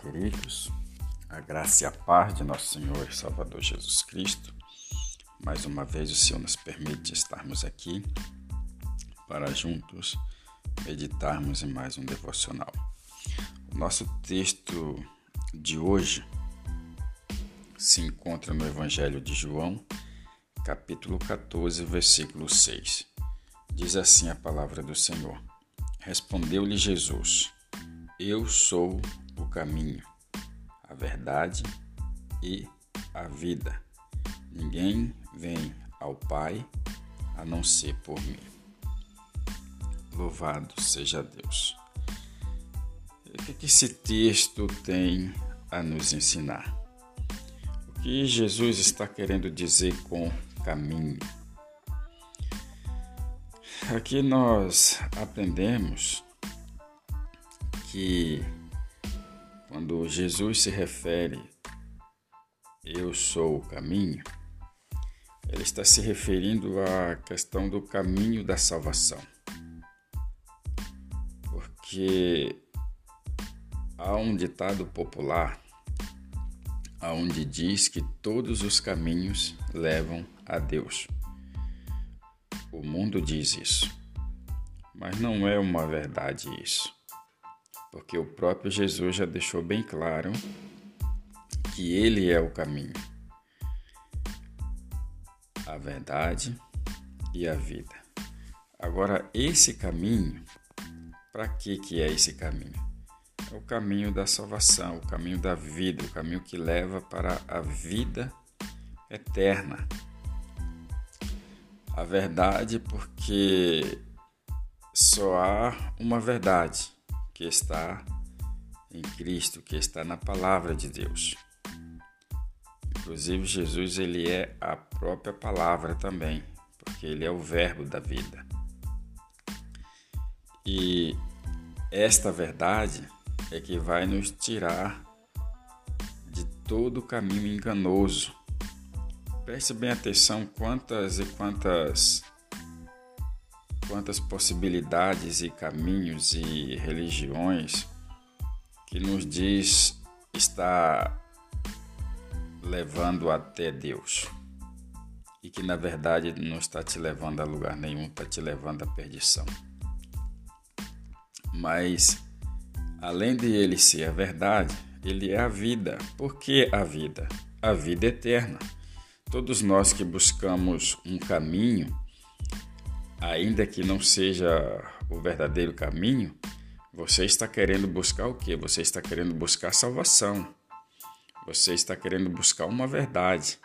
queridos. A graça e a paz de nosso Senhor e Salvador Jesus Cristo. Mais uma vez, o Senhor nos permite estarmos aqui para juntos meditarmos em mais um devocional. O nosso texto de hoje se encontra no Evangelho de João, capítulo 14, versículo 6. Diz assim a palavra do Senhor: Respondeu-lhe Jesus: Eu sou o caminho, a verdade e a vida. Ninguém vem ao Pai a não ser por mim. Louvado seja Deus. O que esse texto tem a nos ensinar? O que Jesus está querendo dizer com caminho? Aqui nós aprendemos que quando Jesus se refere eu sou o caminho, ele está se referindo à questão do caminho da salvação. Porque há um ditado popular onde diz que todos os caminhos levam a Deus. O mundo diz isso, mas não é uma verdade isso porque o próprio Jesus já deixou bem claro que Ele é o caminho, a verdade e a vida. Agora, esse caminho, para que, que é esse caminho? É o caminho da salvação, o caminho da vida, o caminho que leva para a vida eterna. A verdade, porque só há uma verdade que está em Cristo, que está na palavra de Deus. Inclusive Jesus ele é a própria palavra também, porque ele é o verbo da vida. E esta verdade é que vai nos tirar de todo o caminho enganoso. Preste bem atenção quantas e quantas quantas possibilidades e caminhos e religiões que nos diz está levando até Deus e que na verdade não está te levando a lugar nenhum, está te levando à perdição. Mas além de ele ser a verdade, ele é a vida. Por que a vida? A vida eterna. Todos nós que buscamos um caminho ainda que não seja o verdadeiro caminho, você está querendo buscar o que? Você está querendo buscar salvação. Você está querendo buscar uma verdade.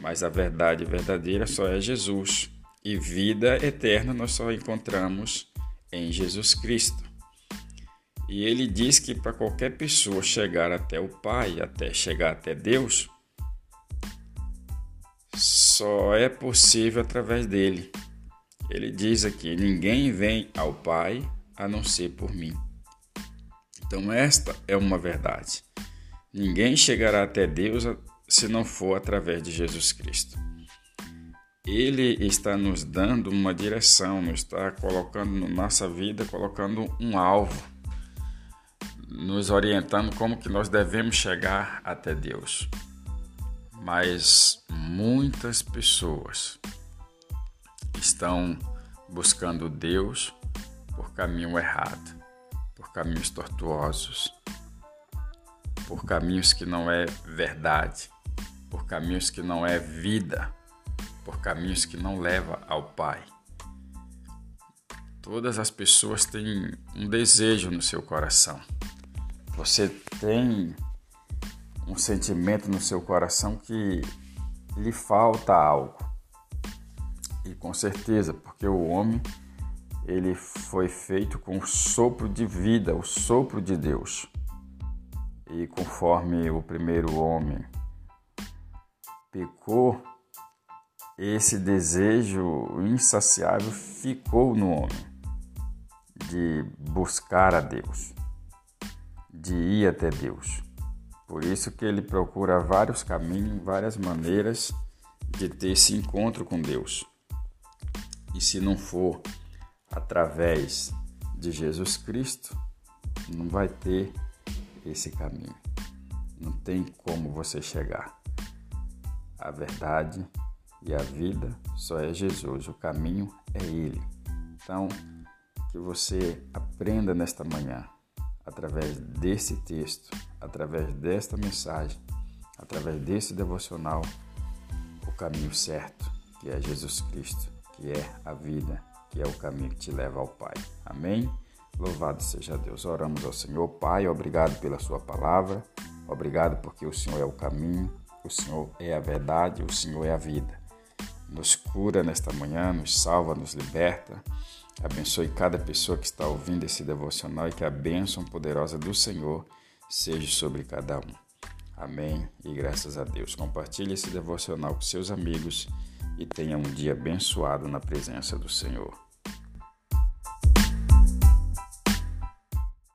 Mas a verdade verdadeira só é Jesus. E vida eterna nós só encontramos em Jesus Cristo. E ele diz que para qualquer pessoa chegar até o Pai, até chegar até Deus, só é possível através dele. Ele diz aqui: Ninguém vem ao Pai a não ser por mim. Então, esta é uma verdade. Ninguém chegará até Deus se não for através de Jesus Cristo. Ele está nos dando uma direção, nos está colocando na nossa vida, colocando um alvo, nos orientando como que nós devemos chegar até Deus. Mas muitas pessoas estão buscando Deus por caminho errado, por caminhos tortuosos, por caminhos que não é verdade, por caminhos que não é vida, por caminhos que não leva ao Pai. Todas as pessoas têm um desejo no seu coração. Você tem um sentimento no seu coração que lhe falta algo. E com certeza, porque o homem ele foi feito com o sopro de vida, o sopro de Deus. E conforme o primeiro homem pecou, esse desejo insaciável ficou no homem de buscar a Deus, de ir até Deus. Por isso que ele procura vários caminhos, várias maneiras de ter esse encontro com Deus. E se não for através de Jesus Cristo, não vai ter esse caminho. Não tem como você chegar. A verdade e a vida só é Jesus, o caminho é Ele. Então, que você aprenda nesta manhã, através desse texto, através desta mensagem, através desse devocional, o caminho certo, que é Jesus Cristo, que é a vida, que é o caminho que te leva ao Pai. Amém? Louvado seja Deus. Oramos ao Senhor. Pai, obrigado pela Sua palavra. Obrigado porque o Senhor é o caminho, o Senhor é a verdade, o Senhor é a vida. Nos cura nesta manhã, nos salva, nos liberta. Abençoe cada pessoa que está ouvindo esse devocional e que a bênção poderosa do Senhor seja sobre cada um. Amém e graças a Deus. Compartilhe esse devocional com seus amigos e tenha um dia abençoado na presença do Senhor.